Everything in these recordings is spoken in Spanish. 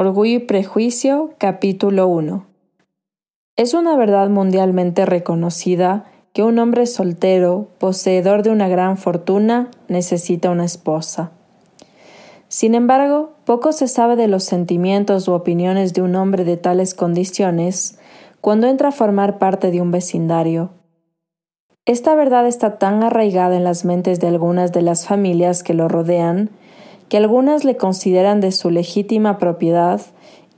Orgullo y Prejuicio, capítulo 1. Es una verdad mundialmente reconocida que un hombre soltero, poseedor de una gran fortuna, necesita una esposa. Sin embargo, poco se sabe de los sentimientos u opiniones de un hombre de tales condiciones cuando entra a formar parte de un vecindario. Esta verdad está tan arraigada en las mentes de algunas de las familias que lo rodean que algunas le consideran de su legítima propiedad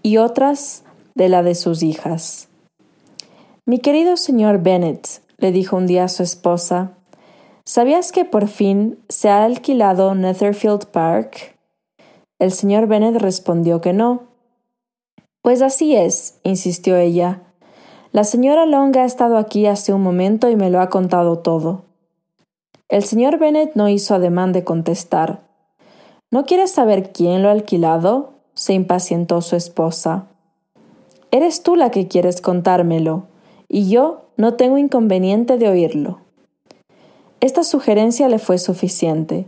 y otras de la de sus hijas. Mi querido señor Bennet, le dijo un día a su esposa, ¿sabías que por fin se ha alquilado Netherfield Park? El señor Bennet respondió que no. Pues así es, insistió ella. La señora Long ha estado aquí hace un momento y me lo ha contado todo. El señor Bennet no hizo ademán de contestar. ¿No quieres saber quién lo ha alquilado? se impacientó su esposa. Eres tú la que quieres contármelo, y yo no tengo inconveniente de oírlo. Esta sugerencia le fue suficiente,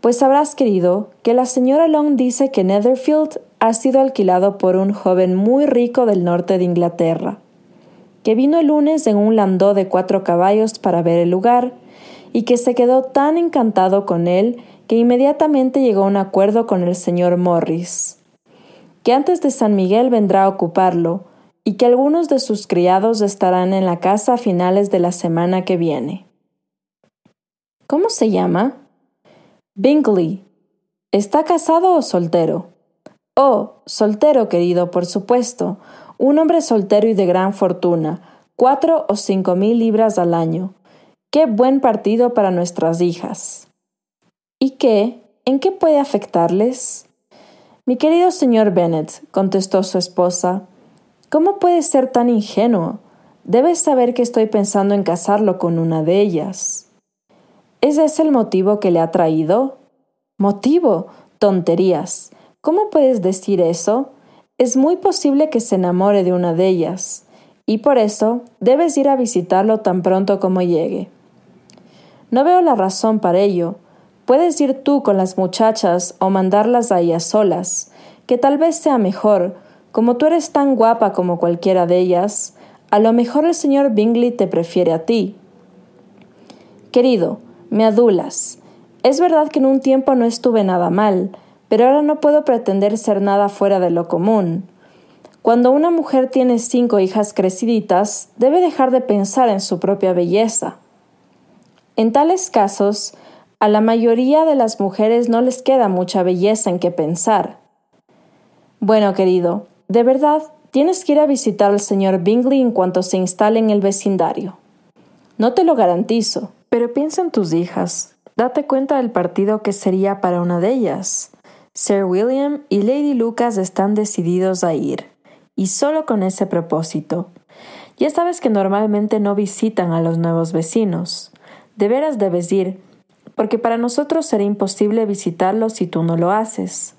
pues habrás querido que la señora Long dice que Netherfield ha sido alquilado por un joven muy rico del norte de Inglaterra, que vino el lunes en un landó de cuatro caballos para ver el lugar, y que se quedó tan encantado con él que inmediatamente llegó a un acuerdo con el señor Morris, que antes de San Miguel vendrá a ocuparlo y que algunos de sus criados estarán en la casa a finales de la semana que viene. ¿Cómo se llama? Bingley. ¿Está casado o soltero? Oh, soltero, querido, por supuesto. Un hombre soltero y de gran fortuna, cuatro o cinco mil libras al año. Qué buen partido para nuestras hijas. ¿Y qué? ¿En qué puede afectarles? Mi querido señor Bennet, contestó su esposa, ¿cómo puede ser tan ingenuo? Debes saber que estoy pensando en casarlo con una de ellas. ¿Es ese el motivo que le ha traído? ¿Motivo? Tonterías. ¿Cómo puedes decir eso? Es muy posible que se enamore de una de ellas, y por eso debes ir a visitarlo tan pronto como llegue. No veo la razón para ello, Puedes ir tú con las muchachas o mandarlas a ellas solas, que tal vez sea mejor, como tú eres tan guapa como cualquiera de ellas, a lo mejor el señor Bingley te prefiere a ti. Querido, me adulas. Es verdad que en un tiempo no estuve nada mal, pero ahora no puedo pretender ser nada fuera de lo común. Cuando una mujer tiene cinco hijas creciditas, debe dejar de pensar en su propia belleza. En tales casos, a la mayoría de las mujeres no les queda mucha belleza en qué pensar. Bueno, querido, de verdad, tienes que ir a visitar al señor Bingley en cuanto se instale en el vecindario. No te lo garantizo, pero piensa en tus hijas. Date cuenta del partido que sería para una de ellas. Sir William y Lady Lucas están decididos a ir, y solo con ese propósito. Ya sabes que normalmente no visitan a los nuevos vecinos. De veras debes ir, porque para nosotros será imposible visitarlo si tú no lo haces.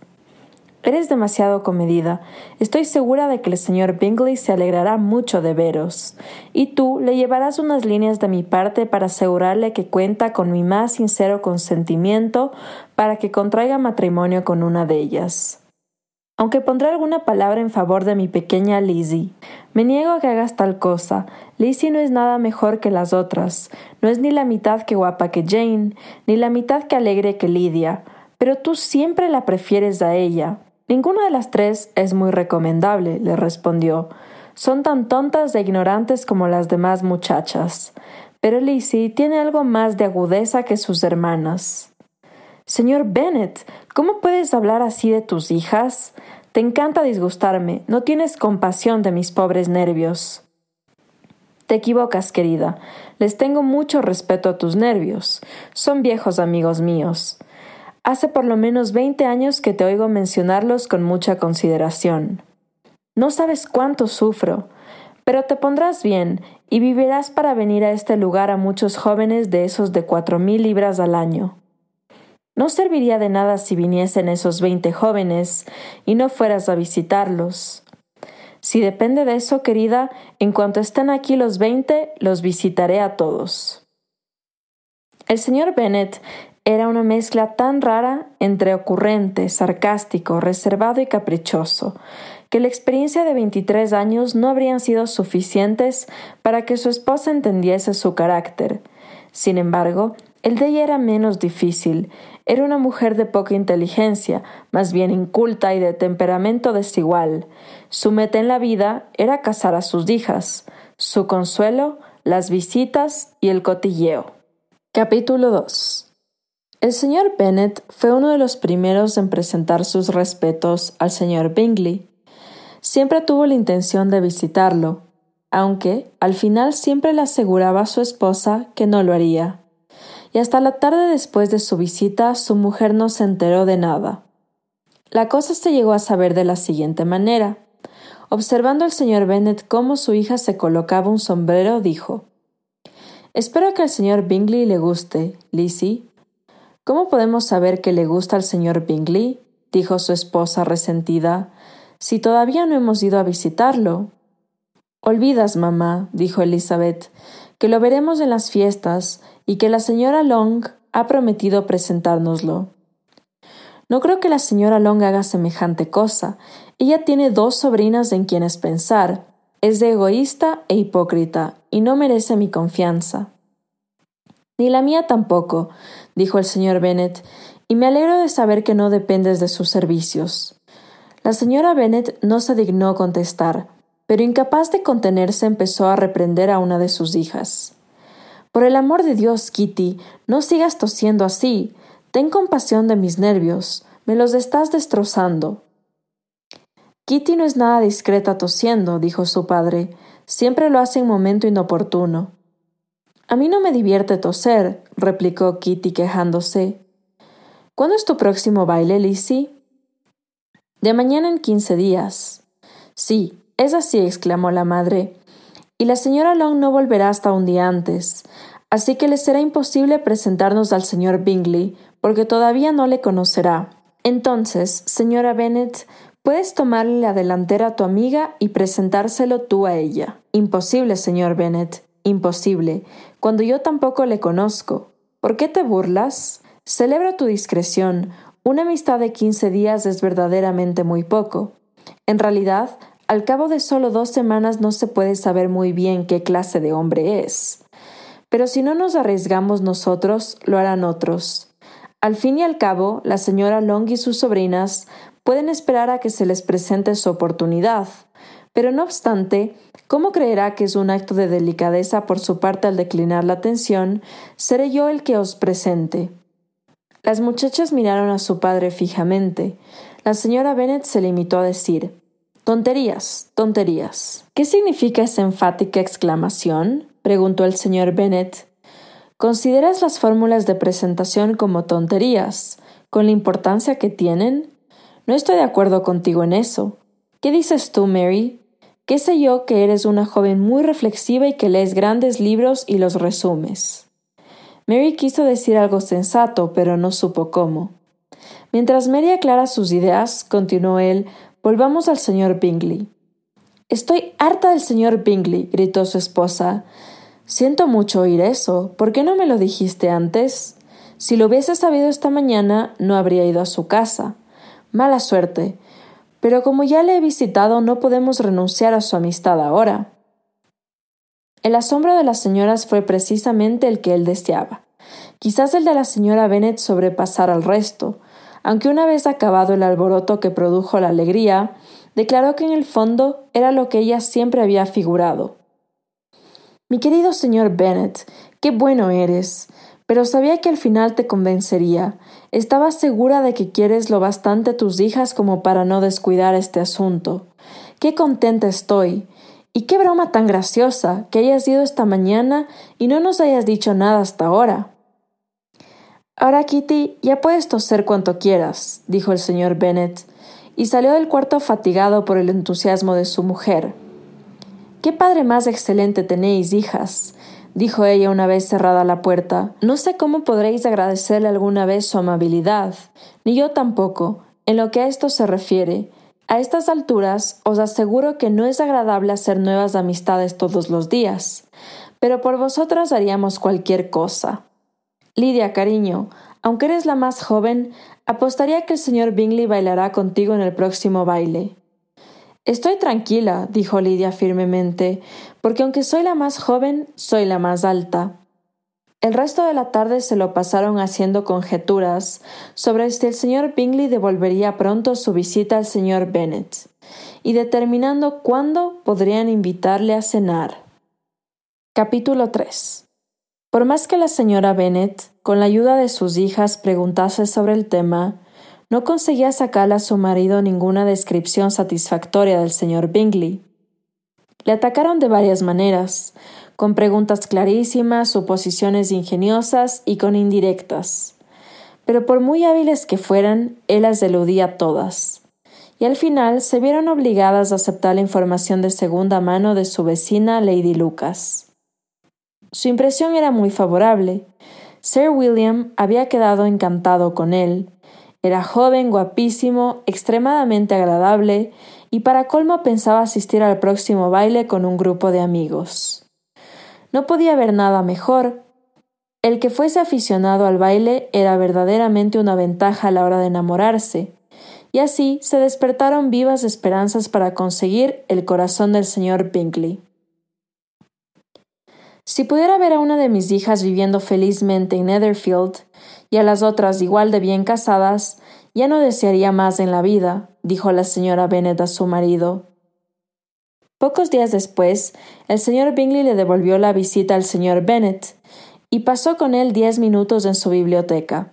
Eres demasiado comedida. Estoy segura de que el señor Bingley se alegrará mucho de veros, y tú le llevarás unas líneas de mi parte para asegurarle que cuenta con mi más sincero consentimiento para que contraiga matrimonio con una de ellas. Aunque pondré alguna palabra en favor de mi pequeña Lizzie, me niego a que hagas tal cosa. Lizzie no es nada mejor que las otras, no es ni la mitad que guapa que Jane, ni la mitad que alegre que Lydia, pero tú siempre la prefieres a ella. Ninguna de las tres es muy recomendable, le respondió. Son tan tontas e ignorantes como las demás muchachas. Pero Lizzie tiene algo más de agudeza que sus hermanas. Señor Bennet, ¿cómo puedes hablar así de tus hijas? Te encanta disgustarme, no tienes compasión de mis pobres nervios. Te equivocas, querida. Les tengo mucho respeto a tus nervios. Son viejos amigos míos. Hace por lo menos veinte años que te oigo mencionarlos con mucha consideración. No sabes cuánto sufro, pero te pondrás bien y vivirás para venir a este lugar a muchos jóvenes de esos de cuatro mil libras al año. No serviría de nada si viniesen esos veinte jóvenes y no fueras a visitarlos. Si depende de eso, querida, en cuanto estén aquí los veinte, los visitaré a todos. El señor Bennet era una mezcla tan rara entre ocurrente, sarcástico, reservado y caprichoso, que la experiencia de 23 años no habrían sido suficientes para que su esposa entendiese su carácter. Sin embargo, el de ella era menos difícil. Era una mujer de poca inteligencia, más bien inculta y de temperamento desigual. Su meta en la vida era casar a sus hijas. Su consuelo, las visitas y el cotilleo. Capítulo 2 el señor Bennet fue uno de los primeros en presentar sus respetos al señor Bingley. Siempre tuvo la intención de visitarlo, aunque al final siempre le aseguraba a su esposa que no lo haría. Y hasta la tarde después de su visita su mujer no se enteró de nada. La cosa se llegó a saber de la siguiente manera. Observando al señor Bennet cómo su hija se colocaba un sombrero, dijo Espero que al señor Bingley le guste, Lizzie, ¿Cómo podemos saber que le gusta al señor Bingley? dijo su esposa resentida, si todavía no hemos ido a visitarlo. Olvidas, mamá, dijo Elizabeth, que lo veremos en las fiestas y que la señora Long ha prometido presentárnoslo. No creo que la señora Long haga semejante cosa. Ella tiene dos sobrinas en quienes pensar. Es de egoísta e hipócrita, y no merece mi confianza. Ni la mía tampoco, dijo el señor Bennet, y me alegro de saber que no dependes de sus servicios. La señora Bennet no se dignó contestar, pero incapaz de contenerse empezó a reprender a una de sus hijas. Por el amor de Dios, Kitty, no sigas tosiendo así. Ten compasión de mis nervios. Me los estás destrozando. Kitty no es nada discreta tosiendo, dijo su padre. Siempre lo hace en momento inoportuno. A mí no me divierte toser, replicó Kitty quejándose. ¿Cuándo es tu próximo baile, Lizzie? De mañana en quince días. Sí, es así, exclamó la madre. Y la señora Long no volverá hasta un día antes, así que le será imposible presentarnos al señor Bingley, porque todavía no le conocerá. Entonces, señora Bennet, puedes tomarle la delantera a tu amiga y presentárselo tú a ella. Imposible, señor Bennet. Imposible, cuando yo tampoco le conozco. ¿Por qué te burlas? Celebro tu discreción. Una amistad de quince días es verdaderamente muy poco. En realidad, al cabo de solo dos semanas no se puede saber muy bien qué clase de hombre es. Pero si no nos arriesgamos nosotros, lo harán otros. Al fin y al cabo, la señora Long y sus sobrinas pueden esperar a que se les presente su oportunidad. Pero no obstante, ¿cómo creerá que es un acto de delicadeza por su parte al declinar la atención? Seré yo el que os presente. Las muchachas miraron a su padre fijamente. La señora Bennet se limitó a decir Tonterías, tonterías. ¿Qué significa esa enfática exclamación? preguntó el señor Bennet. ¿Consideras las fórmulas de presentación como tonterías, con la importancia que tienen? No estoy de acuerdo contigo en eso. ¿Qué dices tú, Mary? ¿Qué sé yo que eres una joven muy reflexiva y que lees grandes libros y los resumes? Mary quiso decir algo sensato, pero no supo cómo. Mientras Mary aclara sus ideas, continuó él, volvamos al señor Bingley. Estoy harta del señor Bingley, gritó su esposa. Siento mucho oír eso. ¿Por qué no me lo dijiste antes? Si lo hubiese sabido esta mañana, no habría ido a su casa. Mala suerte pero como ya le he visitado no podemos renunciar a su amistad ahora. El asombro de las señoras fue precisamente el que él deseaba. Quizás el de la señora Bennet sobrepasara al resto, aunque una vez acabado el alboroto que produjo la alegría, declaró que en el fondo era lo que ella siempre había figurado. Mi querido señor Bennet, qué bueno eres pero sabía que al final te convencería. Estaba segura de que quieres lo bastante a tus hijas como para no descuidar este asunto. Qué contenta estoy. Y qué broma tan graciosa que hayas ido esta mañana y no nos hayas dicho nada hasta ahora. Ahora, Kitty, ya puedes toser cuanto quieras, dijo el señor Bennet, y salió del cuarto fatigado por el entusiasmo de su mujer. Qué padre más excelente tenéis, hijas dijo ella una vez cerrada la puerta. No sé cómo podréis agradecerle alguna vez su amabilidad, ni yo tampoco, en lo que a esto se refiere. A estas alturas os aseguro que no es agradable hacer nuevas amistades todos los días, pero por vosotras haríamos cualquier cosa. Lidia, cariño, Aunque eres la más joven, apostaría que el señor Bingley bailará contigo en el próximo baile. Estoy tranquila, dijo Lidia firmemente, porque aunque soy la más joven, soy la más alta. El resto de la tarde se lo pasaron haciendo conjeturas sobre si el señor Bingley devolvería pronto su visita al señor Bennet, y determinando cuándo podrían invitarle a cenar. Capítulo 3 Por más que la señora Bennet, con la ayuda de sus hijas, preguntase sobre el tema, no conseguía sacarle a su marido ninguna descripción satisfactoria del señor Bingley. Le atacaron de varias maneras, con preguntas clarísimas, suposiciones ingeniosas y con indirectas. Pero por muy hábiles que fueran, él las eludía todas. Y al final se vieron obligadas a aceptar la información de segunda mano de su vecina Lady Lucas. Su impresión era muy favorable. Sir William había quedado encantado con él, era joven, guapísimo, extremadamente agradable, y para colmo pensaba asistir al próximo baile con un grupo de amigos. No podía haber nada mejor. El que fuese aficionado al baile era verdaderamente una ventaja a la hora de enamorarse, y así se despertaron vivas esperanzas para conseguir el corazón del señor Bingley. Si pudiera ver a una de mis hijas viviendo felizmente en Netherfield y a las otras igual de bien casadas, ya no desearía más en la vida, dijo la señora Bennet a su marido. Pocos días después, el señor Bingley le devolvió la visita al señor Bennet y pasó con él diez minutos en su biblioteca.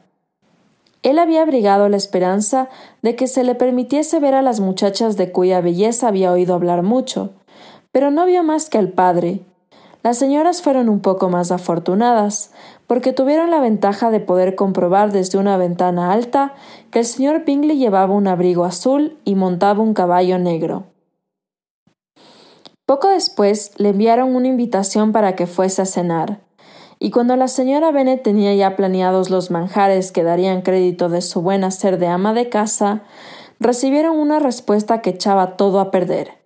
Él había abrigado la esperanza de que se le permitiese ver a las muchachas de cuya belleza había oído hablar mucho, pero no vio más que al padre, las señoras fueron un poco más afortunadas, porque tuvieron la ventaja de poder comprobar desde una ventana alta que el señor Bingley llevaba un abrigo azul y montaba un caballo negro. Poco después le enviaron una invitación para que fuese a cenar, y cuando la señora Bennet tenía ya planeados los manjares que darían crédito de su buen hacer de ama de casa, recibieron una respuesta que echaba todo a perder.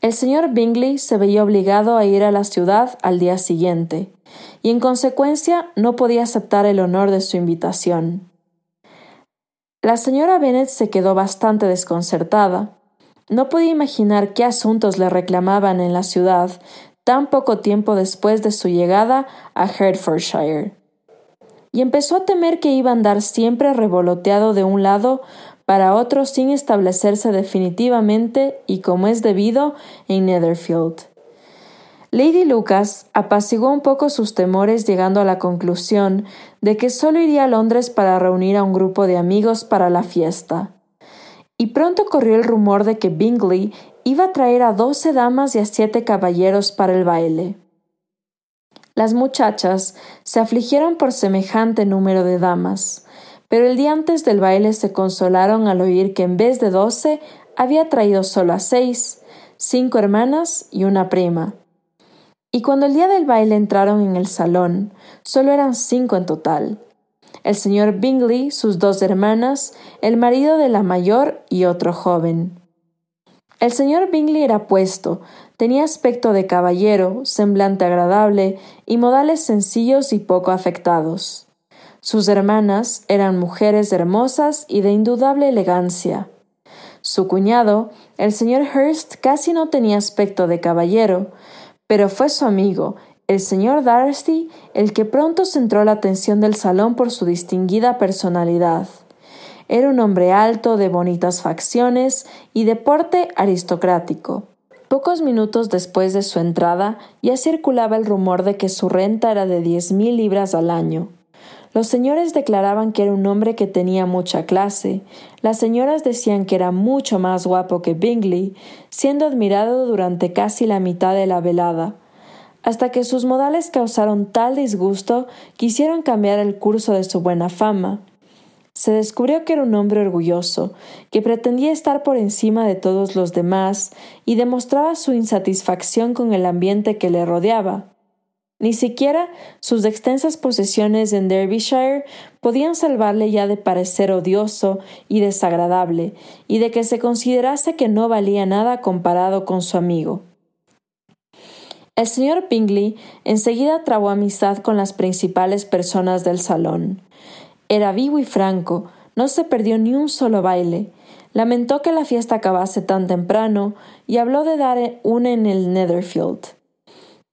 El señor Bingley se veía obligado a ir a la ciudad al día siguiente, y en consecuencia no podía aceptar el honor de su invitación. La señora Bennet se quedó bastante desconcertada. No podía imaginar qué asuntos le reclamaban en la ciudad tan poco tiempo después de su llegada a Hertfordshire. Y empezó a temer que iba a andar siempre revoloteado de un lado para otros sin establecerse definitivamente y como es debido en Netherfield. Lady Lucas apaciguó un poco sus temores llegando a la conclusión de que solo iría a Londres para reunir a un grupo de amigos para la fiesta. Y pronto corrió el rumor de que Bingley iba a traer a doce damas y a siete caballeros para el baile. Las muchachas se afligieron por semejante número de damas, pero el día antes del baile se consolaron al oír que en vez de doce había traído solo a seis, cinco hermanas y una prima. Y cuando el día del baile entraron en el salón, solo eran cinco en total. El señor Bingley, sus dos hermanas, el marido de la mayor y otro joven. El señor Bingley era puesto, tenía aspecto de caballero, semblante agradable y modales sencillos y poco afectados. Sus hermanas eran mujeres hermosas y de indudable elegancia. Su cuñado, el señor Hurst, casi no tenía aspecto de caballero, pero fue su amigo, el señor Darcy, el que pronto centró la atención del salón por su distinguida personalidad. Era un hombre alto, de bonitas facciones y de porte aristocrático. Pocos minutos después de su entrada ya circulaba el rumor de que su renta era de diez mil libras al año. Los señores declaraban que era un hombre que tenía mucha clase, las señoras decían que era mucho más guapo que Bingley, siendo admirado durante casi la mitad de la velada, hasta que sus modales causaron tal disgusto que hicieron cambiar el curso de su buena fama. Se descubrió que era un hombre orgulloso, que pretendía estar por encima de todos los demás y demostraba su insatisfacción con el ambiente que le rodeaba. Ni siquiera sus extensas posesiones en Derbyshire podían salvarle ya de parecer odioso y desagradable, y de que se considerase que no valía nada comparado con su amigo. El señor Bingley enseguida trabó amistad con las principales personas del salón. Era vivo y franco, no se perdió ni un solo baile. Lamentó que la fiesta acabase tan temprano y habló de dar una en el Netherfield.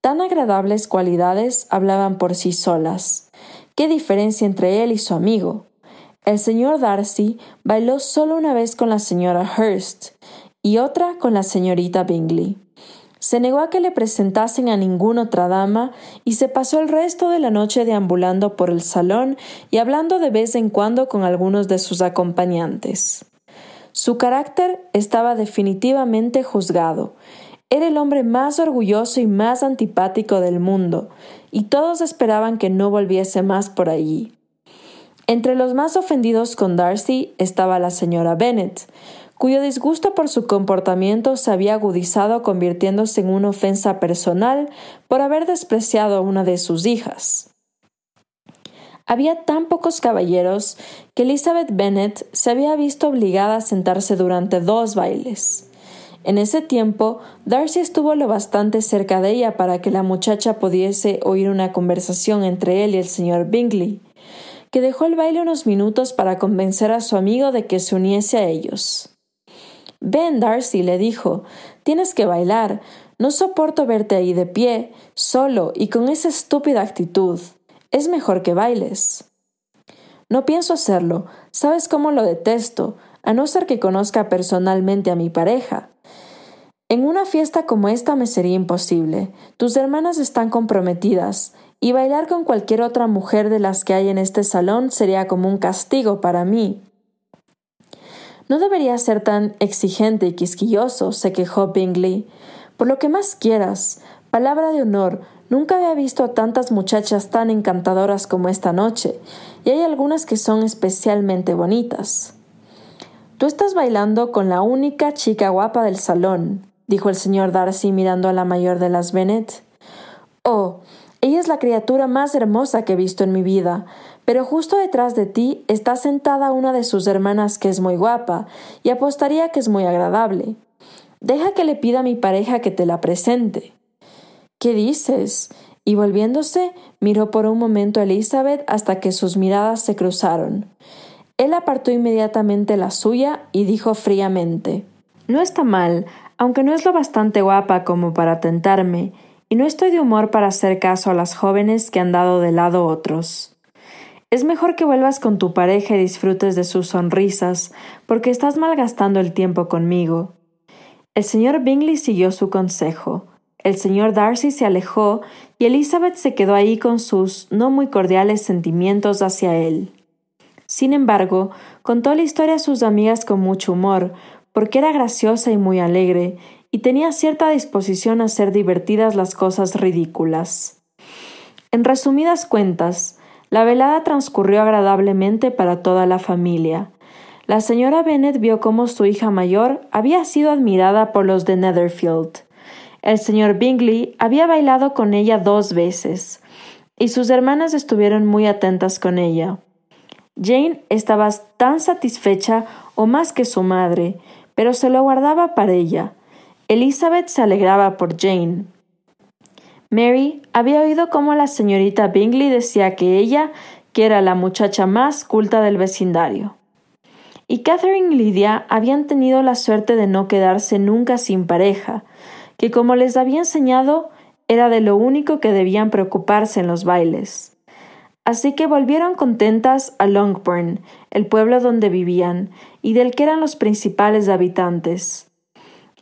Tan agradables cualidades hablaban por sí solas. ¿Qué diferencia entre él y su amigo? El señor Darcy bailó solo una vez con la señora Hurst y otra con la señorita Bingley. Se negó a que le presentasen a ninguna otra dama y se pasó el resto de la noche deambulando por el salón y hablando de vez en cuando con algunos de sus acompañantes. Su carácter estaba definitivamente juzgado. Era el hombre más orgulloso y más antipático del mundo, y todos esperaban que no volviese más por allí. Entre los más ofendidos con Darcy estaba la señora Bennet, cuyo disgusto por su comportamiento se había agudizado convirtiéndose en una ofensa personal por haber despreciado a una de sus hijas. Había tan pocos caballeros que Elizabeth Bennet se había visto obligada a sentarse durante dos bailes. En ese tiempo, Darcy estuvo lo bastante cerca de ella para que la muchacha pudiese oír una conversación entre él y el señor Bingley, que dejó el baile unos minutos para convencer a su amigo de que se uniese a ellos. Ven, Darcy, le dijo, tienes que bailar. No soporto verte ahí de pie, solo y con esa estúpida actitud. Es mejor que bailes. No pienso hacerlo. Sabes cómo lo detesto, a no ser que conozca personalmente a mi pareja. En una fiesta como esta me sería imposible. Tus hermanas están comprometidas, y bailar con cualquier otra mujer de las que hay en este salón sería como un castigo para mí. No debería ser tan exigente y quisquilloso, se quejó Bingley. Por lo que más quieras. Palabra de honor, Nunca había visto a tantas muchachas tan encantadoras como esta noche, y hay algunas que son especialmente bonitas. Tú estás bailando con la única chica guapa del salón, dijo el señor Darcy mirando a la mayor de las Bennet. Oh, ella es la criatura más hermosa que he visto en mi vida, pero justo detrás de ti está sentada una de sus hermanas que es muy guapa, y apostaría que es muy agradable. Deja que le pida a mi pareja que te la presente. ¿Qué dices? Y volviéndose, miró por un momento a Elizabeth hasta que sus miradas se cruzaron. Él apartó inmediatamente la suya y dijo fríamente No está mal, aunque no es lo bastante guapa como para tentarme, y no estoy de humor para hacer caso a las jóvenes que han dado de lado otros. Es mejor que vuelvas con tu pareja y disfrutes de sus sonrisas, porque estás malgastando el tiempo conmigo. El señor Bingley siguió su consejo. El señor Darcy se alejó y Elizabeth se quedó ahí con sus no muy cordiales sentimientos hacia él. Sin embargo, contó la historia a sus amigas con mucho humor, porque era graciosa y muy alegre, y tenía cierta disposición a hacer divertidas las cosas ridículas. En resumidas cuentas, la velada transcurrió agradablemente para toda la familia. La señora Bennet vio cómo su hija mayor había sido admirada por los de Netherfield. El señor Bingley había bailado con ella dos veces, y sus hermanas estuvieron muy atentas con ella. Jane estaba tan satisfecha o más que su madre, pero se lo guardaba para ella. Elizabeth se alegraba por Jane. Mary había oído cómo la señorita Bingley decía que ella, que era la muchacha más culta del vecindario. Y Catherine y Lydia habían tenido la suerte de no quedarse nunca sin pareja, que como les había enseñado era de lo único que debían preocuparse en los bailes. Así que volvieron contentas a Longbourn, el pueblo donde vivían, y del que eran los principales habitantes.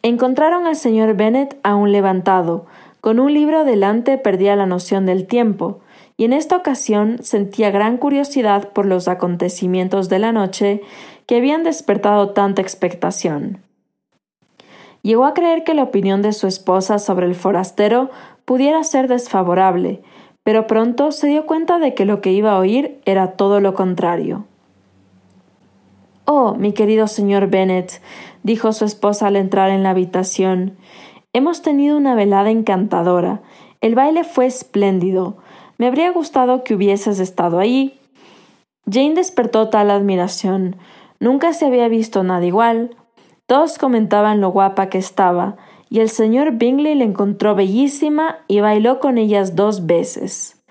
Encontraron al señor Bennet aún levantado, con un libro delante perdía la noción del tiempo, y en esta ocasión sentía gran curiosidad por los acontecimientos de la noche que habían despertado tanta expectación. Llegó a creer que la opinión de su esposa sobre el forastero pudiera ser desfavorable, pero pronto se dio cuenta de que lo que iba a oír era todo lo contrario. Oh, mi querido señor Bennet, dijo su esposa al entrar en la habitación, hemos tenido una velada encantadora. El baile fue espléndido. Me habría gustado que hubieses estado ahí. Jane despertó tal admiración. Nunca se había visto nada igual. Todos comentaban lo guapa que estaba, y el señor Bingley la encontró bellísima y bailó con ellas dos veces.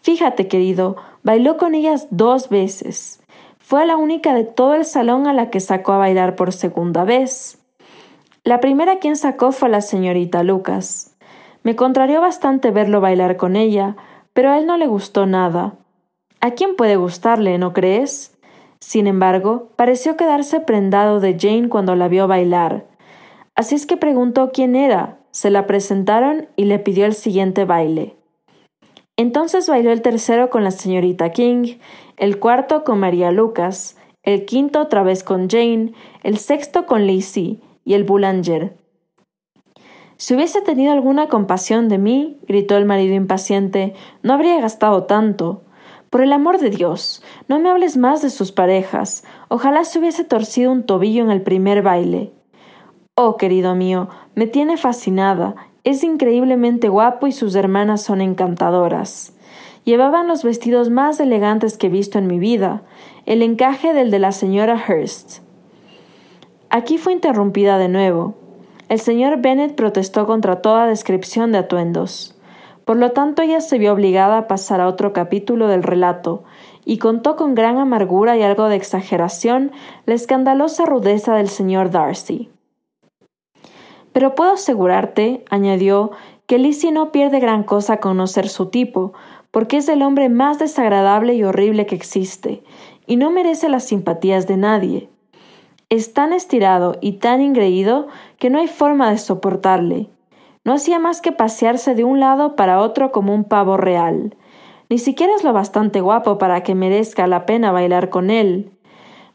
Fíjate, querido, Bailó con ellas dos veces. Fue la única de todo el salón a la que sacó a bailar por segunda vez. La primera quien sacó fue la señorita Lucas. Me contrarió bastante verlo bailar con ella, pero a él no le gustó nada. ¿A quién puede gustarle, no crees? Sin embargo, pareció quedarse prendado de Jane cuando la vio bailar. Así es que preguntó quién era, se la presentaron y le pidió el siguiente baile. Entonces bailó el tercero con la señorita King, el cuarto con María Lucas, el quinto otra vez con Jane, el sexto con Lizzie y el Boulanger. Si hubiese tenido alguna compasión de mí, gritó el marido impaciente, no habría gastado tanto. Por el amor de Dios, no me hables más de sus parejas. Ojalá se hubiese torcido un tobillo en el primer baile. Oh, querido mío, me tiene fascinada. Es increíblemente guapo y sus hermanas son encantadoras. Llevaban los vestidos más elegantes que he visto en mi vida, el encaje del de la señora Hurst. Aquí fue interrumpida de nuevo. El señor Bennet protestó contra toda descripción de atuendos. Por lo tanto, ella se vio obligada a pasar a otro capítulo del relato, y contó con gran amargura y algo de exageración la escandalosa rudeza del señor Darcy. Pero puedo asegurarte, añadió, que Lizzie no pierde gran cosa conocer su tipo, porque es el hombre más desagradable y horrible que existe, y no merece las simpatías de nadie. Es tan estirado y tan ingreído que no hay forma de soportarle. No hacía más que pasearse de un lado para otro como un pavo real. Ni siquiera es lo bastante guapo para que merezca la pena bailar con él.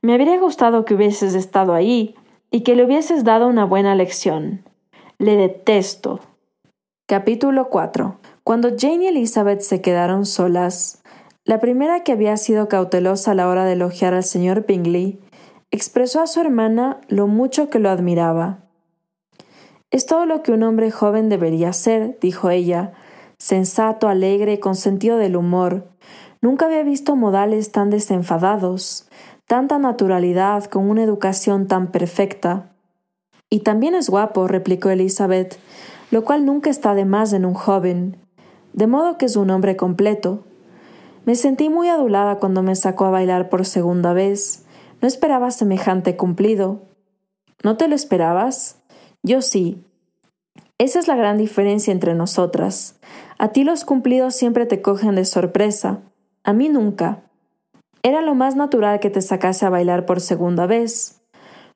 Me habría gustado que hubieses estado ahí y que le hubieses dado una buena lección. Le detesto. Capítulo 4. Cuando Jane y Elizabeth se quedaron solas, la primera que había sido cautelosa a la hora de elogiar al señor Bingley expresó a su hermana lo mucho que lo admiraba. Es todo lo que un hombre joven debería ser, dijo ella, sensato, alegre, con sentido del humor. Nunca había visto modales tan desenfadados, tanta naturalidad, con una educación tan perfecta. Y también es guapo, replicó Elizabeth, lo cual nunca está de más en un joven, de modo que es un hombre completo. Me sentí muy adulada cuando me sacó a bailar por segunda vez. No esperaba semejante cumplido. ¿No te lo esperabas? Yo sí. Esa es la gran diferencia entre nosotras. A ti los cumplidos siempre te cogen de sorpresa, a mí nunca. Era lo más natural que te sacase a bailar por segunda vez.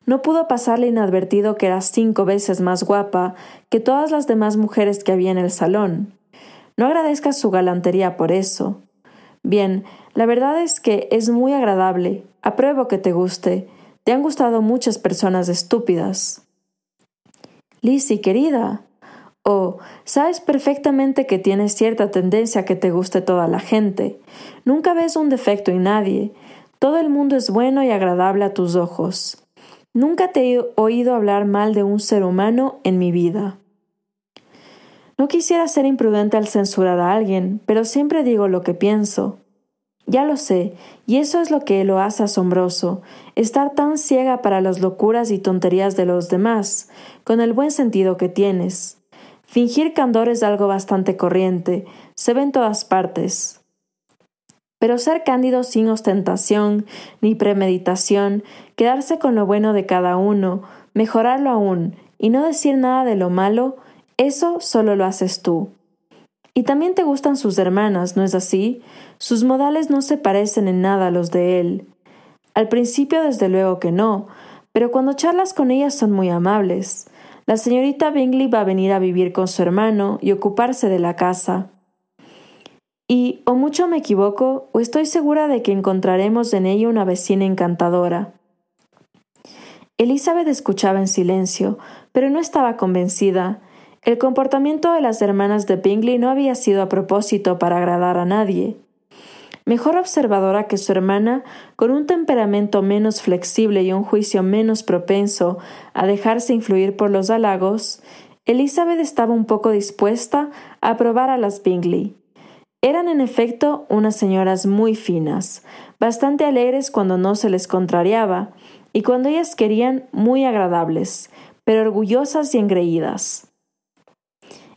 No pudo pasarle inadvertido que eras cinco veces más guapa que todas las demás mujeres que había en el salón. No agradezcas su galantería por eso. Bien, la verdad es que es muy agradable. Apruebo que te guste. Te han gustado muchas personas estúpidas. Lizzie, querida. Oh, sabes perfectamente que tienes cierta tendencia a que te guste toda la gente. Nunca ves un defecto en nadie. Todo el mundo es bueno y agradable a tus ojos. Nunca te he oído hablar mal de un ser humano en mi vida. No quisiera ser imprudente al censurar a alguien, pero siempre digo lo que pienso. Ya lo sé, y eso es lo que lo hace asombroso, estar tan ciega para las locuras y tonterías de los demás, con el buen sentido que tienes. Fingir candor es algo bastante corriente, se ve en todas partes. Pero ser cándido sin ostentación ni premeditación, quedarse con lo bueno de cada uno, mejorarlo aún y no decir nada de lo malo, eso solo lo haces tú. Y también te gustan sus hermanas, ¿no es así? Sus modales no se parecen en nada a los de él. Al principio desde luego que no, pero cuando charlas con ellas son muy amables. La señorita Bingley va a venir a vivir con su hermano y ocuparse de la casa. Y o mucho me equivoco, o estoy segura de que encontraremos en ella una vecina encantadora. Elizabeth escuchaba en silencio, pero no estaba convencida. El comportamiento de las hermanas de Bingley no había sido a propósito para agradar a nadie. Mejor observadora que su hermana, con un temperamento menos flexible y un juicio menos propenso a dejarse influir por los halagos, Elizabeth estaba un poco dispuesta a aprobar a las Bingley. Eran en efecto unas señoras muy finas, bastante alegres cuando no se les contrariaba, y cuando ellas querían muy agradables, pero orgullosas y engreídas.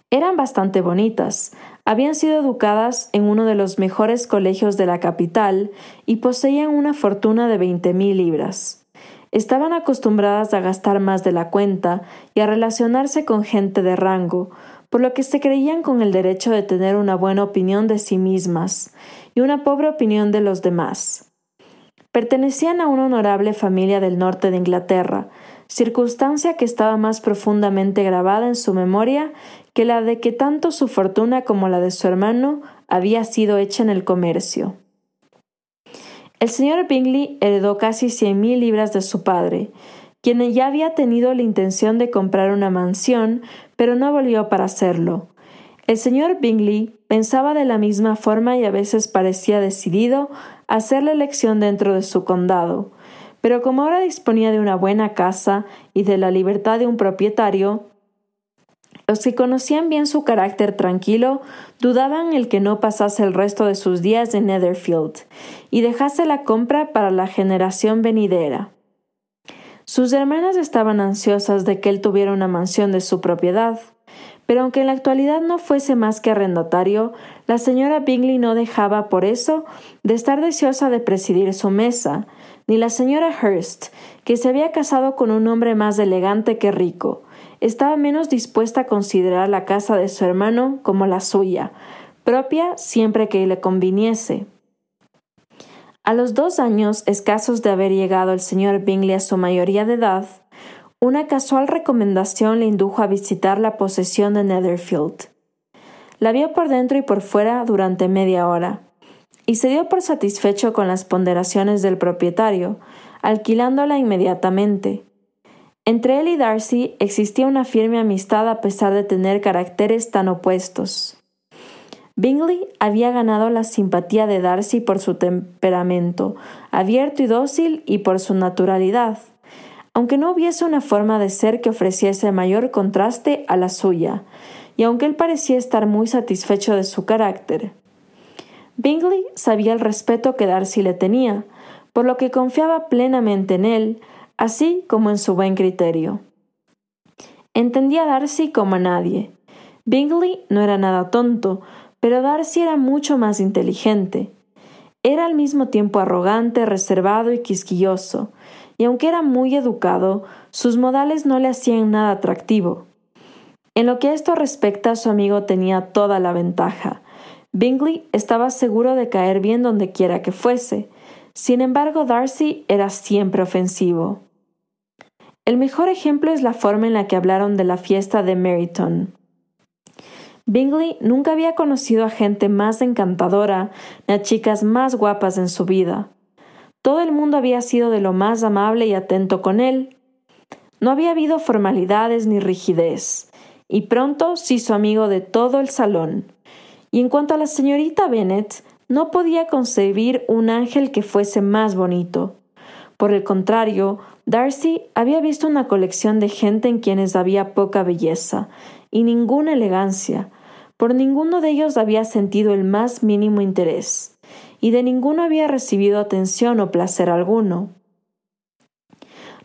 Eran bastante bonitas, habían sido educadas en uno de los mejores colegios de la capital y poseían una fortuna de veinte mil libras. Estaban acostumbradas a gastar más de la cuenta y a relacionarse con gente de rango, por lo que se creían con el derecho de tener una buena opinión de sí mismas y una pobre opinión de los demás. Pertenecían a una honorable familia del norte de Inglaterra, circunstancia que estaba más profundamente grabada en su memoria que la de que tanto su fortuna como la de su hermano había sido hecha en el comercio. El señor Bingley heredó casi cien mil libras de su padre, quien ya había tenido la intención de comprar una mansión, pero no volvió para hacerlo. El señor Bingley pensaba de la misma forma y a veces parecía decidido a hacer la elección dentro de su condado, pero como ahora disponía de una buena casa y de la libertad de un propietario, los que conocían bien su carácter tranquilo dudaban el que no pasase el resto de sus días en Netherfield y dejase la compra para la generación venidera. Sus hermanas estaban ansiosas de que él tuviera una mansión de su propiedad, pero aunque en la actualidad no fuese más que arrendatario, la señora Bingley no dejaba por eso de estar deseosa de presidir su mesa, ni la señora Hurst, que se había casado con un hombre más elegante que rico, estaba menos dispuesta a considerar la casa de su hermano como la suya, propia siempre que le conviniese. A los dos años escasos de haber llegado el señor Bingley a su mayoría de edad, una casual recomendación le indujo a visitar la posesión de Netherfield. La vio por dentro y por fuera durante media hora, y se dio por satisfecho con las ponderaciones del propietario, alquilándola inmediatamente. Entre él y Darcy existía una firme amistad a pesar de tener caracteres tan opuestos. Bingley había ganado la simpatía de Darcy por su temperamento, abierto y dócil, y por su naturalidad, aunque no hubiese una forma de ser que ofreciese mayor contraste a la suya, y aunque él parecía estar muy satisfecho de su carácter. Bingley sabía el respeto que Darcy le tenía, por lo que confiaba plenamente en él, así como en su buen criterio. Entendía a Darcy como a nadie. Bingley no era nada tonto, pero Darcy era mucho más inteligente. Era al mismo tiempo arrogante, reservado y quisquilloso, y aunque era muy educado, sus modales no le hacían nada atractivo. En lo que a esto respecta, su amigo tenía toda la ventaja. Bingley estaba seguro de caer bien donde quiera que fuese. Sin embargo, Darcy era siempre ofensivo. El mejor ejemplo es la forma en la que hablaron de la fiesta de Meryton. Bingley nunca había conocido a gente más encantadora ni a chicas más guapas en su vida. Todo el mundo había sido de lo más amable y atento con él. No había habido formalidades ni rigidez, y pronto se hizo amigo de todo el salón. Y en cuanto a la señorita Bennet, no podía concebir un ángel que fuese más bonito. Por el contrario, Darcy había visto una colección de gente en quienes había poca belleza y ninguna elegancia, por ninguno de ellos había sentido el más mínimo interés, y de ninguno había recibido atención o placer alguno.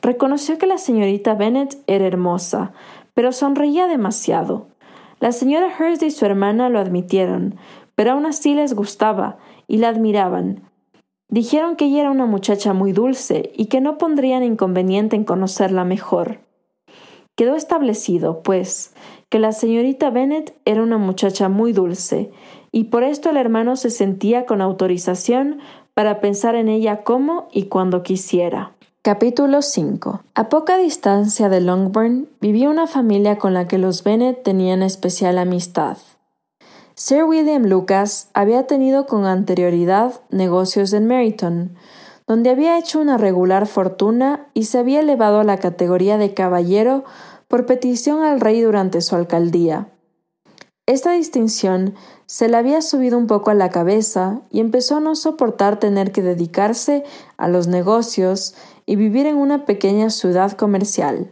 Reconoció que la señorita Bennet era hermosa, pero sonreía demasiado. La señora Hurst y su hermana lo admitieron, pero aún así les gustaba y la admiraban. Dijeron que ella era una muchacha muy dulce y que no pondrían inconveniente en conocerla mejor. Quedó establecido, pues, que la señorita Bennet era una muchacha muy dulce, y por esto el hermano se sentía con autorización para pensar en ella como y cuando quisiera. Capítulo 5 A poca distancia de Longbourn vivía una familia con la que los Bennet tenían especial amistad. Sir William Lucas había tenido con anterioridad negocios en Meryton, donde había hecho una regular fortuna y se había elevado a la categoría de caballero por petición al rey durante su alcaldía. Esta distinción se le había subido un poco a la cabeza y empezó a no soportar tener que dedicarse a los negocios y vivir en una pequeña ciudad comercial.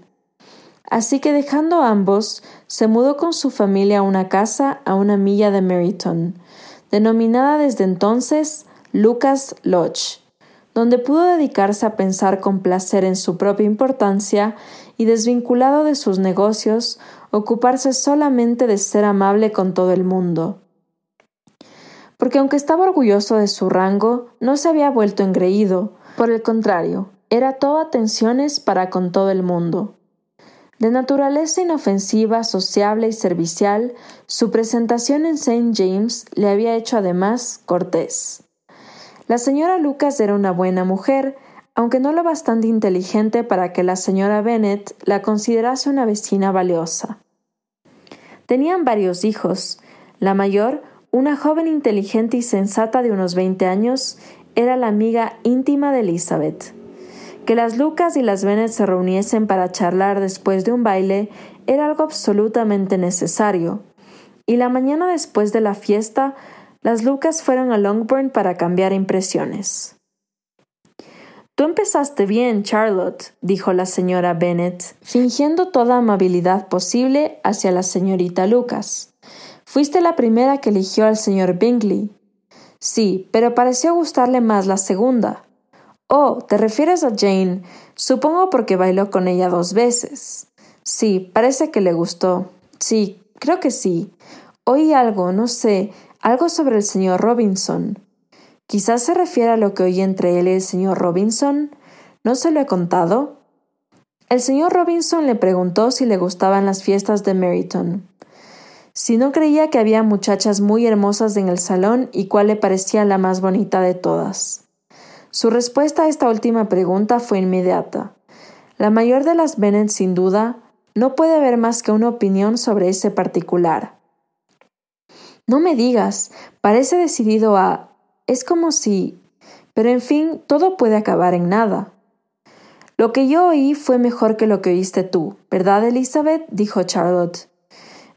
Así que dejando ambos, se mudó con su familia a una casa a una milla de Meryton, denominada desde entonces Lucas Lodge, donde pudo dedicarse a pensar con placer en su propia importancia y desvinculado de sus negocios, ocuparse solamente de ser amable con todo el mundo. porque aunque estaba orgulloso de su rango, no se había vuelto engreído, por el contrario, era todo atenciones para con todo el mundo. De naturaleza inofensiva, sociable y servicial, su presentación en St. James le había hecho además cortés. La señora Lucas era una buena mujer, aunque no lo bastante inteligente para que la señora Bennet la considerase una vecina valiosa. Tenían varios hijos. La mayor, una joven inteligente y sensata de unos veinte años, era la amiga íntima de Elizabeth. Que las Lucas y las Bennet se reuniesen para charlar después de un baile era algo absolutamente necesario. Y la mañana después de la fiesta, las Lucas fueron a Longbourn para cambiar impresiones. Tú empezaste bien, Charlotte, dijo la señora Bennet, fingiendo toda amabilidad posible hacia la señorita Lucas. Fuiste la primera que eligió al señor Bingley. Sí, pero pareció gustarle más la segunda. Oh, ¿te refieres a Jane? Supongo porque bailó con ella dos veces. Sí, parece que le gustó. Sí, creo que sí. Oí algo, no sé, algo sobre el señor Robinson. Quizás se refiere a lo que oí entre él y el señor Robinson. ¿No se lo he contado? El señor Robinson le preguntó si le gustaban las fiestas de Meryton. Si no creía que había muchachas muy hermosas en el salón y cuál le parecía la más bonita de todas. Su respuesta a esta última pregunta fue inmediata. La mayor de las Bennet, sin duda, no puede haber más que una opinión sobre ese particular. No me digas, parece decidido a. Es como si. Pero en fin, todo puede acabar en nada. Lo que yo oí fue mejor que lo que oíste tú, ¿verdad, Elizabeth? dijo Charlotte.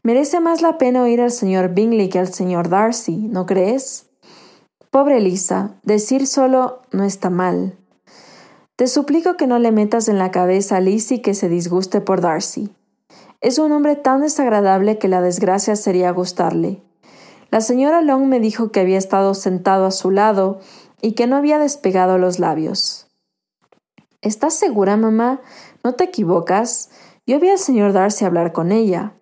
Merece más la pena oír al señor Bingley que al señor Darcy, ¿no crees? Pobre Lisa, decir solo no está mal. Te suplico que no le metas en la cabeza a Lizzie que se disguste por Darcy. Es un hombre tan desagradable que la desgracia sería gustarle. La señora Long me dijo que había estado sentado a su lado y que no había despegado los labios. ¿Estás segura, mamá? ¿No te equivocas? Yo vi al señor Darcy hablar con ella.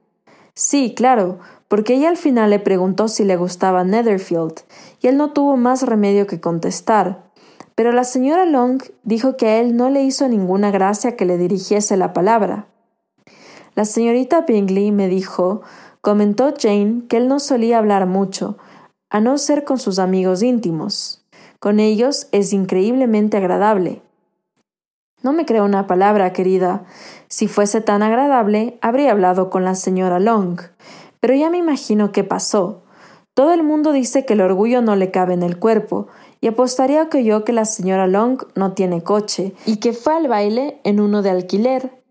Sí, claro, porque ella al final le preguntó si le gustaba Netherfield, y él no tuvo más remedio que contestar. Pero la señora Long dijo que a él no le hizo ninguna gracia que le dirigiese la palabra. La señorita Bingley me dijo, comentó Jane, que él no solía hablar mucho, a no ser con sus amigos íntimos. Con ellos es increíblemente agradable. No me creo una palabra, querida. Si fuese tan agradable, habría hablado con la señora Long. Pero ya me imagino qué pasó. Todo el mundo dice que el orgullo no le cabe en el cuerpo, y apostaría que yo que la señora Long no tiene coche, y que fue al baile en uno de alquiler.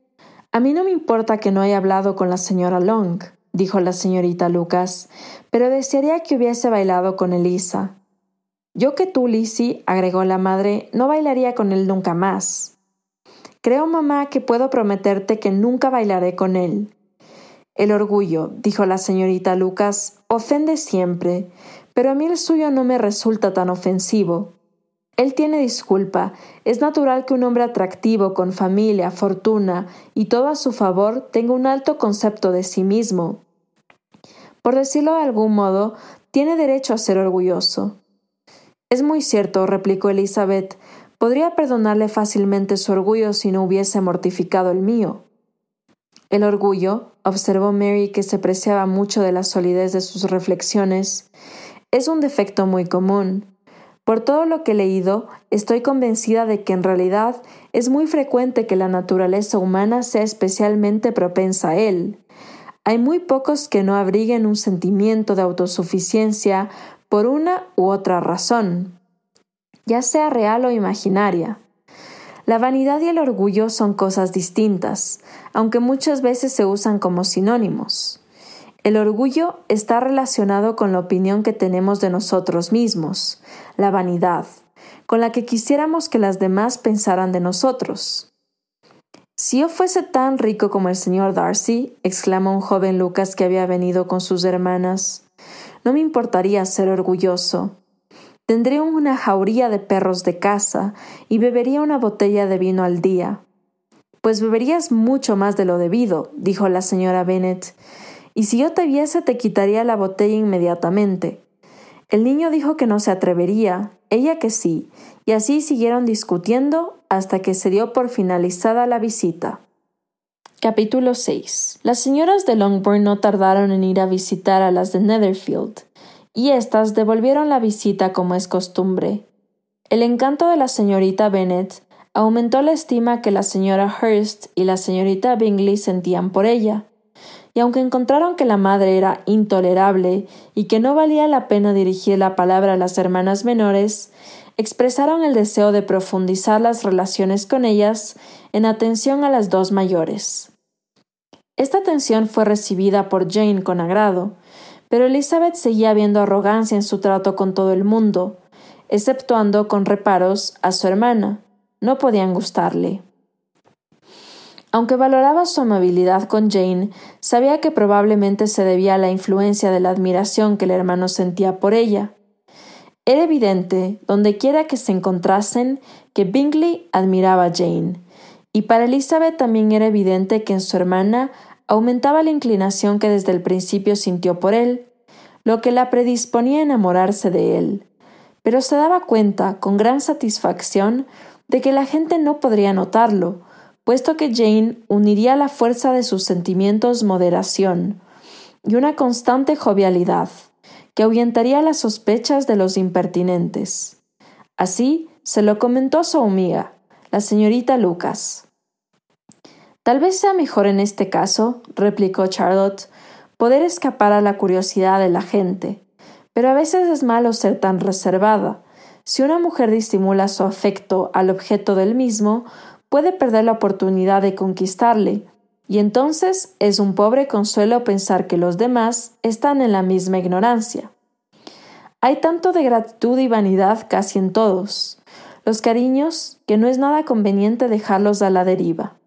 A mí no me importa que no haya hablado con la señora Long, dijo la señorita Lucas, pero desearía que hubiese bailado con Elisa. Yo que tú, Lizzie, agregó la madre, no bailaría con él nunca más. Creo, mamá, que puedo prometerte que nunca bailaré con él. El orgullo, dijo la señorita Lucas, ofende siempre, pero a mí el suyo no me resulta tan ofensivo. Él tiene disculpa. Es natural que un hombre atractivo, con familia, fortuna y todo a su favor, tenga un alto concepto de sí mismo. Por decirlo de algún modo, tiene derecho a ser orgulloso. Es muy cierto, replicó Elizabeth. Podría perdonarle fácilmente su orgullo si no hubiese mortificado el mío. El orgullo, observó Mary que se preciaba mucho de la solidez de sus reflexiones, es un defecto muy común. Por todo lo que he leído, estoy convencida de que en realidad es muy frecuente que la naturaleza humana sea especialmente propensa a él. Hay muy pocos que no abriguen un sentimiento de autosuficiencia por una u otra razón, ya sea real o imaginaria. La vanidad y el orgullo son cosas distintas, aunque muchas veces se usan como sinónimos. El orgullo está relacionado con la opinión que tenemos de nosotros mismos, la vanidad, con la que quisiéramos que las demás pensaran de nosotros. Si yo fuese tan rico como el señor Darcy, exclamó un joven Lucas que había venido con sus hermanas, no me importaría ser orgulloso. Tendría una jauría de perros de casa y bebería una botella de vino al día. Pues beberías mucho más de lo debido, dijo la señora Bennet, y si yo te viese te quitaría la botella inmediatamente. El niño dijo que no se atrevería, ella que sí, y así siguieron discutiendo hasta que se dio por finalizada la visita. Capítulo 6 Las señoras de Longbourn no tardaron en ir a visitar a las de Netherfield, y éstas devolvieron la visita como es costumbre. El encanto de la señorita Bennet aumentó la estima que la señora Hurst y la señorita Bingley sentían por ella, y aunque encontraron que la madre era intolerable y que no valía la pena dirigir la palabra a las hermanas menores, expresaron el deseo de profundizar las relaciones con ellas en atención a las dos mayores. Esta atención fue recibida por Jane con agrado, pero Elizabeth seguía viendo arrogancia en su trato con todo el mundo, exceptuando con reparos a su hermana. No podían gustarle. Aunque valoraba su amabilidad con Jane, sabía que probablemente se debía a la influencia de la admiración que el hermano sentía por ella. Era evidente, donde quiera que se encontrasen, que Bingley admiraba a Jane, y para Elizabeth también era evidente que en su hermana aumentaba la inclinación que desde el principio sintió por él, lo que la predisponía a enamorarse de él. Pero se daba cuenta, con gran satisfacción, de que la gente no podría notarlo, puesto que Jane uniría la fuerza de sus sentimientos moderación y una constante jovialidad, que ahuyentaría las sospechas de los impertinentes. Así se lo comentó a su amiga, la señorita Lucas. Tal vez sea mejor en este caso, replicó Charlotte, poder escapar a la curiosidad de la gente, pero a veces es malo ser tan reservada. Si una mujer disimula su afecto al objeto del mismo, puede perder la oportunidad de conquistarle, y entonces es un pobre consuelo pensar que los demás están en la misma ignorancia. Hay tanto de gratitud y vanidad casi en todos, los cariños, que no es nada conveniente dejarlos a la deriva.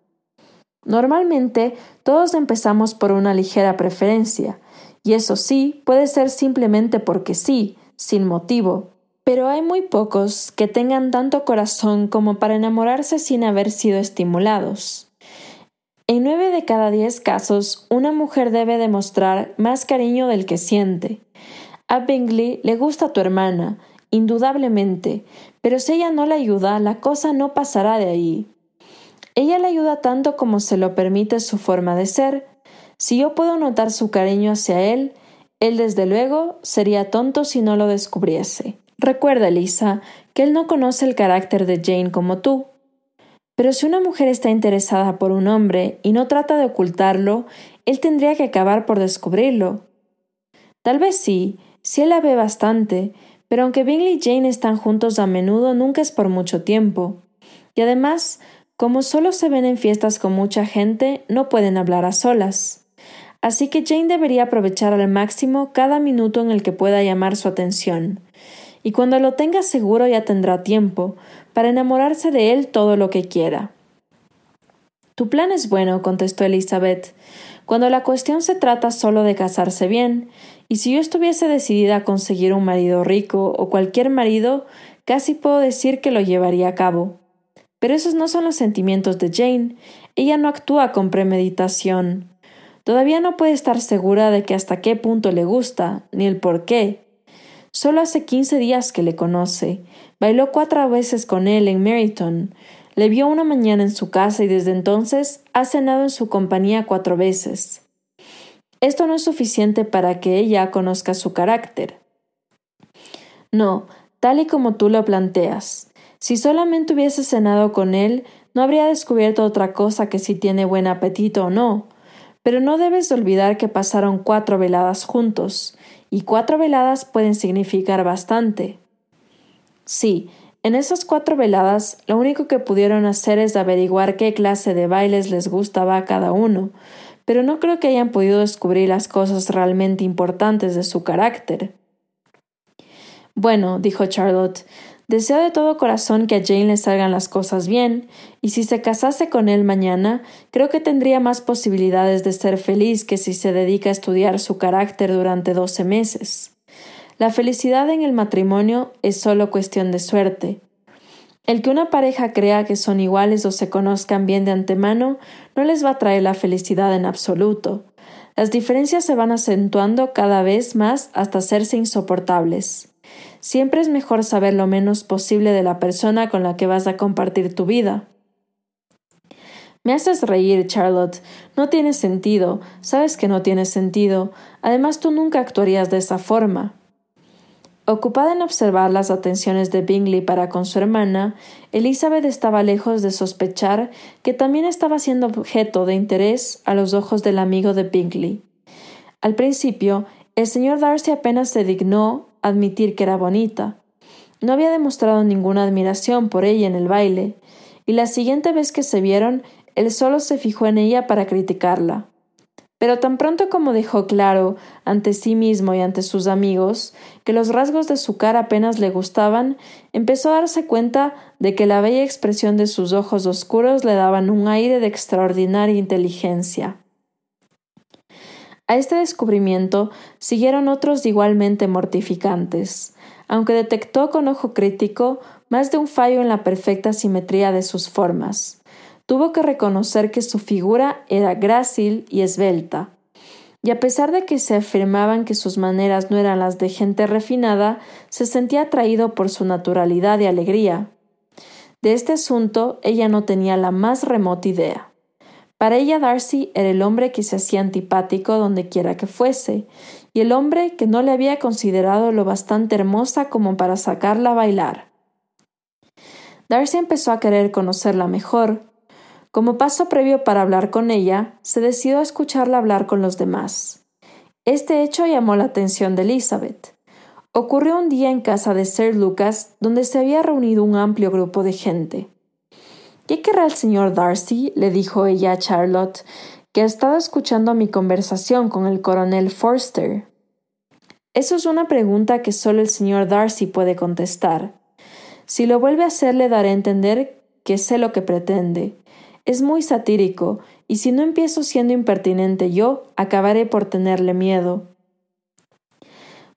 Normalmente todos empezamos por una ligera preferencia, y eso sí puede ser simplemente porque sí, sin motivo, pero hay muy pocos que tengan tanto corazón como para enamorarse sin haber sido estimulados. En nueve de cada diez casos, una mujer debe demostrar más cariño del que siente. A Bingley le gusta tu hermana, indudablemente, pero si ella no la ayuda, la cosa no pasará de ahí. Ella le ayuda tanto como se lo permite su forma de ser. Si yo puedo notar su cariño hacia él, él desde luego sería tonto si no lo descubriese. Recuerda, Lisa, que él no conoce el carácter de Jane como tú. Pero si una mujer está interesada por un hombre y no trata de ocultarlo, él tendría que acabar por descubrirlo. Tal vez sí, si él la ve bastante, pero aunque Bingley y Jane están juntos a menudo, nunca es por mucho tiempo. Y además, como solo se ven en fiestas con mucha gente, no pueden hablar a solas. Así que Jane debería aprovechar al máximo cada minuto en el que pueda llamar su atención. Y cuando lo tenga seguro ya tendrá tiempo, para enamorarse de él todo lo que quiera. Tu plan es bueno, contestó Elizabeth, cuando la cuestión se trata solo de casarse bien, y si yo estuviese decidida a conseguir un marido rico o cualquier marido, casi puedo decir que lo llevaría a cabo. Pero esos no son los sentimientos de Jane. Ella no actúa con premeditación. Todavía no puede estar segura de que hasta qué punto le gusta, ni el por qué. Solo hace quince días que le conoce, Bailó cuatro veces con él en Meryton. Le vio una mañana en su casa y desde entonces ha cenado en su compañía cuatro veces. Esto no es suficiente para que ella conozca su carácter. No, tal y como tú lo planteas. Si solamente hubiese cenado con él, no habría descubierto otra cosa que si tiene buen apetito o no. Pero no debes olvidar que pasaron cuatro veladas juntos, y cuatro veladas pueden significar bastante. Sí, en esas cuatro veladas lo único que pudieron hacer es averiguar qué clase de bailes les gustaba a cada uno, pero no creo que hayan podido descubrir las cosas realmente importantes de su carácter. Bueno, dijo Charlotte, deseo de todo corazón que a Jane le salgan las cosas bien, y si se casase con él mañana, creo que tendría más posibilidades de ser feliz que si se dedica a estudiar su carácter durante doce meses. La felicidad en el matrimonio es solo cuestión de suerte. El que una pareja crea que son iguales o se conozcan bien de antemano no les va a traer la felicidad en absoluto. Las diferencias se van acentuando cada vez más hasta hacerse insoportables. Siempre es mejor saber lo menos posible de la persona con la que vas a compartir tu vida. Me haces reír, Charlotte. No tiene sentido. Sabes que no tiene sentido. Además, tú nunca actuarías de esa forma. Ocupada en observar las atenciones de Bingley para con su hermana, Elizabeth estaba lejos de sospechar que también estaba siendo objeto de interés a los ojos del amigo de Bingley. Al principio, el señor Darcy apenas se dignó admitir que era bonita. No había demostrado ninguna admiración por ella en el baile, y la siguiente vez que se vieron, él solo se fijó en ella para criticarla. Pero tan pronto como dejó claro ante sí mismo y ante sus amigos que los rasgos de su cara apenas le gustaban, empezó a darse cuenta de que la bella expresión de sus ojos oscuros le daban un aire de extraordinaria inteligencia. A este descubrimiento siguieron otros igualmente mortificantes, aunque detectó con ojo crítico más de un fallo en la perfecta simetría de sus formas. Tuvo que reconocer que su figura era grácil y esbelta, y a pesar de que se afirmaban que sus maneras no eran las de gente refinada, se sentía atraído por su naturalidad y alegría. De este asunto ella no tenía la más remota idea. Para ella Darcy era el hombre que se hacía antipático donde quiera que fuese, y el hombre que no le había considerado lo bastante hermosa como para sacarla a bailar. Darcy empezó a querer conocerla mejor. Como paso previo para hablar con ella, se decidió a escucharla hablar con los demás. Este hecho llamó la atención de Elizabeth. Ocurrió un día en casa de Sir Lucas, donde se había reunido un amplio grupo de gente. ¿Qué querrá el señor Darcy? le dijo ella a Charlotte, que ha estado escuchando mi conversación con el coronel Forster. Eso es una pregunta que solo el señor Darcy puede contestar. Si lo vuelve a hacer le daré a entender que sé lo que pretende. Es muy satírico, y si no empiezo siendo impertinente yo, acabaré por tenerle miedo.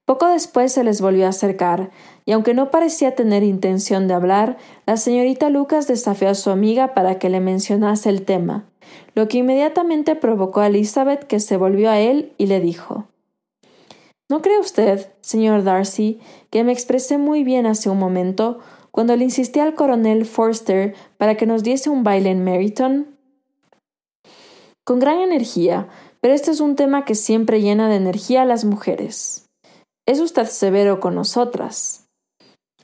Poco después se les volvió a acercar, y aunque no parecía tener intención de hablar, la señorita Lucas desafió a su amiga para que le mencionase el tema, lo que inmediatamente provocó a Elizabeth que se volvió a él y le dijo ¿No cree usted, señor Darcy, que me expresé muy bien hace un momento cuando le insistí al coronel Forster para que nos diese un baile en Meryton? Con gran energía, pero este es un tema que siempre llena de energía a las mujeres. Es usted severo con nosotras.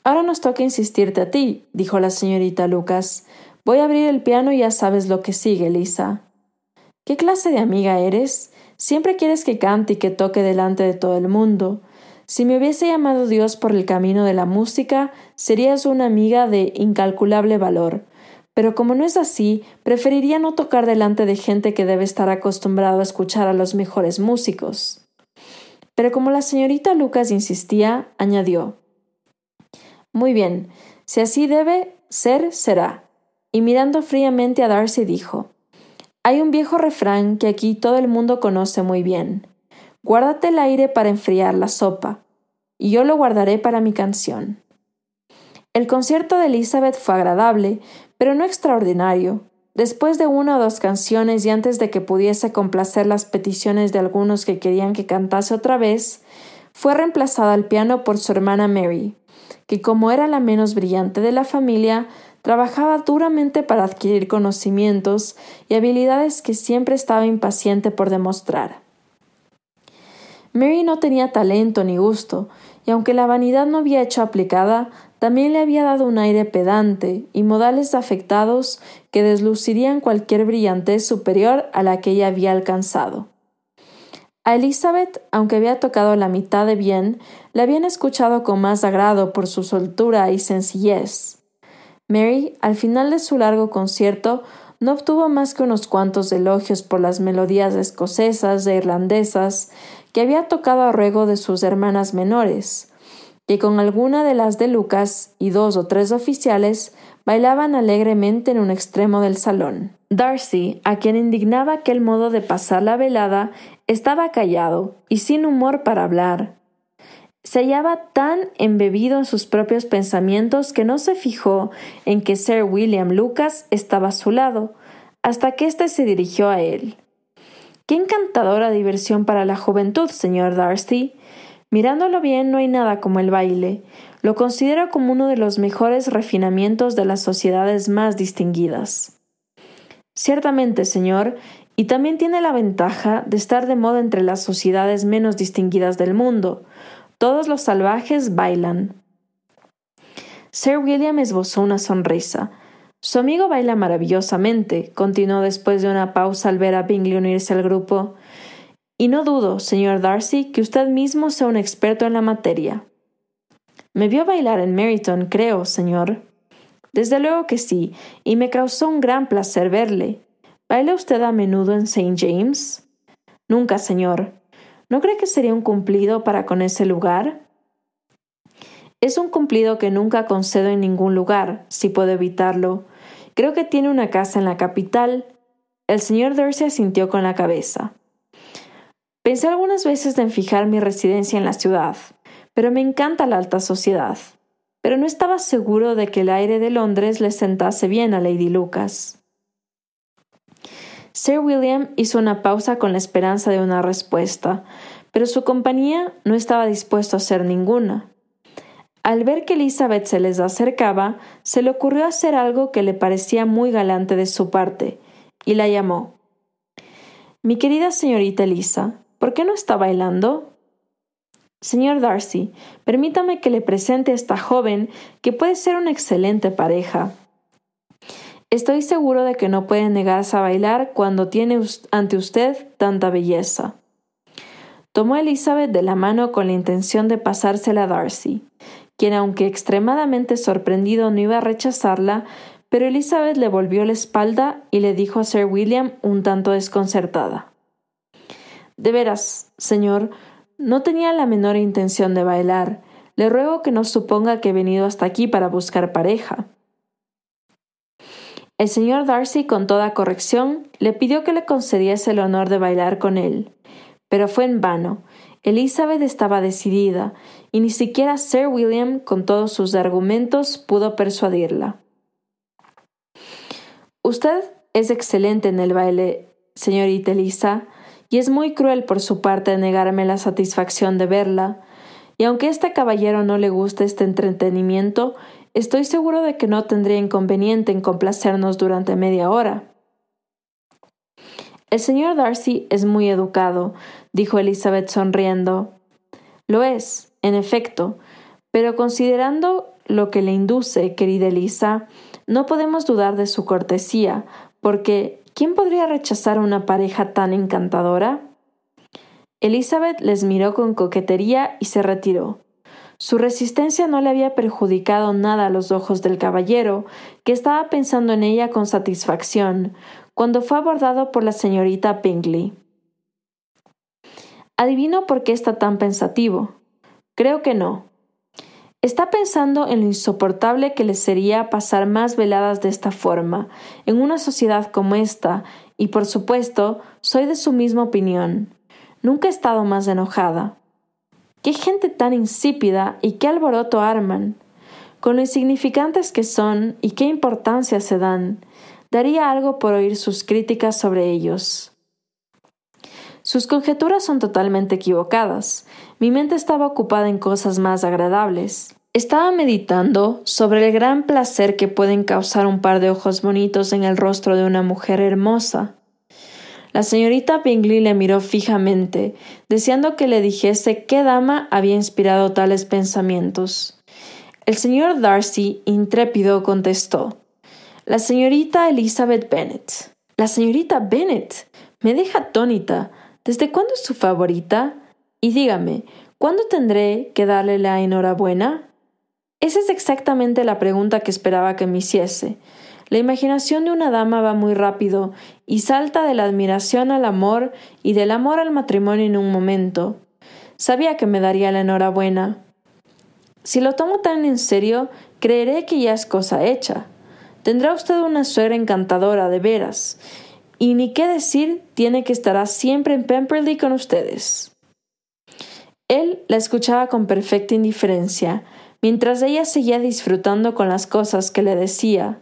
Ahora nos toca insistirte a ti, dijo la señorita Lucas. Voy a abrir el piano y ya sabes lo que sigue, Lisa. ¿Qué clase de amiga eres? Siempre quieres que cante y que toque delante de todo el mundo. Si me hubiese llamado Dios por el camino de la música, serías una amiga de incalculable valor. Pero como no es así, preferiría no tocar delante de gente que debe estar acostumbrado a escuchar a los mejores músicos. Pero como la señorita Lucas insistía, añadió Muy bien, si así debe ser, será. Y mirando fríamente a Darcy dijo Hay un viejo refrán que aquí todo el mundo conoce muy bien. Guárdate el aire para enfriar la sopa, y yo lo guardaré para mi canción. El concierto de Elizabeth fue agradable, pero no extraordinario, Después de una o dos canciones y antes de que pudiese complacer las peticiones de algunos que querían que cantase otra vez, fue reemplazada al piano por su hermana Mary, que como era la menos brillante de la familia, trabajaba duramente para adquirir conocimientos y habilidades que siempre estaba impaciente por demostrar. Mary no tenía talento ni gusto, y aunque la vanidad no había hecho aplicada, también le había dado un aire pedante y modales afectados que deslucirían cualquier brillantez superior a la que ella había alcanzado. A Elizabeth, aunque había tocado la mitad de bien, le habían escuchado con más agrado por su soltura y sencillez. Mary, al final de su largo concierto, no obtuvo más que unos cuantos elogios por las melodías escocesas e irlandesas que había tocado a ruego de sus hermanas menores, que con alguna de las de Lucas y dos o tres oficiales bailaban alegremente en un extremo del salón. Darcy, a quien indignaba aquel modo de pasar la velada, estaba callado y sin humor para hablar. Se hallaba tan embebido en sus propios pensamientos que no se fijó en que Sir William Lucas estaba a su lado, hasta que éste se dirigió a él. Qué encantadora diversión para la juventud, señor Darcy. Mirándolo bien, no hay nada como el baile. Lo considero como uno de los mejores refinamientos de las sociedades más distinguidas. Ciertamente, señor, y también tiene la ventaja de estar de moda entre las sociedades menos distinguidas del mundo. Todos los salvajes bailan. Sir William esbozó una sonrisa. Su amigo baila maravillosamente, continuó después de una pausa al ver a Bingley unirse al grupo. Y no dudo, señor Darcy, que usted mismo sea un experto en la materia. Me vio bailar en Meryton, creo, señor. Desde luego que sí, y me causó un gran placer verle. ¿Baila usted a menudo en St. James? Nunca, señor. ¿No cree que sería un cumplido para con ese lugar? Es un cumplido que nunca concedo en ningún lugar, si puedo evitarlo. Creo que tiene una casa en la capital. El señor Darcy asintió con la cabeza. Pensé algunas veces en fijar mi residencia en la ciudad, pero me encanta la alta sociedad. Pero no estaba seguro de que el aire de Londres le sentase bien a Lady Lucas. Sir William hizo una pausa con la esperanza de una respuesta, pero su compañía no estaba dispuesto a hacer ninguna. Al ver que Elizabeth se les acercaba, se le ocurrió hacer algo que le parecía muy galante de su parte, y la llamó. Mi querida señorita Elisa, ¿por qué no está bailando? Señor Darcy, permítame que le presente a esta joven que puede ser una excelente pareja. Estoy seguro de que no puede negarse a bailar cuando tiene ante usted tanta belleza. Tomó a Elizabeth de la mano con la intención de pasársela a Darcy, quien aunque extremadamente sorprendido no iba a rechazarla, pero Elizabeth le volvió la espalda y le dijo a Sir William un tanto desconcertada. De veras, señor, no tenía la menor intención de bailar. Le ruego que no suponga que he venido hasta aquí para buscar pareja. El señor Darcy, con toda corrección, le pidió que le concediese el honor de bailar con él, pero fue en vano, Elizabeth estaba decidida, y ni siquiera Sir William, con todos sus argumentos, pudo persuadirla. Usted es excelente en el baile, señorita Elisa, y es muy cruel por su parte negarme la satisfacción de verla. Y aunque a este caballero no le guste este entretenimiento, estoy seguro de que no tendría inconveniente en complacernos durante media hora. El señor Darcy es muy educado, dijo Elizabeth sonriendo. Lo es, en efecto, pero considerando lo que le induce, querida Elisa, no podemos dudar de su cortesía, porque ¿quién podría rechazar una pareja tan encantadora? Elizabeth les miró con coquetería y se retiró. Su resistencia no le había perjudicado nada a los ojos del caballero, que estaba pensando en ella con satisfacción, cuando fue abordado por la señorita Bingley. Adivino por qué está tan pensativo. Creo que no. Está pensando en lo insoportable que le sería pasar más veladas de esta forma, en una sociedad como esta, y por supuesto, soy de su misma opinión. Nunca he estado más enojada. Qué gente tan insípida y qué alboroto arman. Con lo insignificantes que son y qué importancia se dan, daría algo por oír sus críticas sobre ellos. Sus conjeturas son totalmente equivocadas. Mi mente estaba ocupada en cosas más agradables. Estaba meditando sobre el gran placer que pueden causar un par de ojos bonitos en el rostro de una mujer hermosa. La señorita Bingley le miró fijamente, deseando que le dijese qué dama había inspirado tales pensamientos. El señor Darcy, intrépido, contestó la señorita Elizabeth Bennet. La señorita Bennet. Me deja atónita. ¿Desde cuándo es su favorita? Y dígame, ¿cuándo tendré que darle la enhorabuena? Esa es exactamente la pregunta que esperaba que me hiciese. La imaginación de una dama va muy rápido y salta de la admiración al amor y del amor al matrimonio en un momento. Sabía que me daría la enhorabuena. Si lo tomo tan en serio, creeré que ya es cosa hecha. Tendrá usted una suegra encantadora, de veras. Y ni qué decir, tiene que estará siempre en Pemberley con ustedes. Él la escuchaba con perfecta indiferencia, mientras ella seguía disfrutando con las cosas que le decía,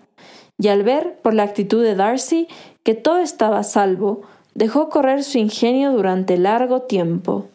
y al ver, por la actitud de Darcy, que todo estaba a salvo, dejó correr su ingenio durante largo tiempo.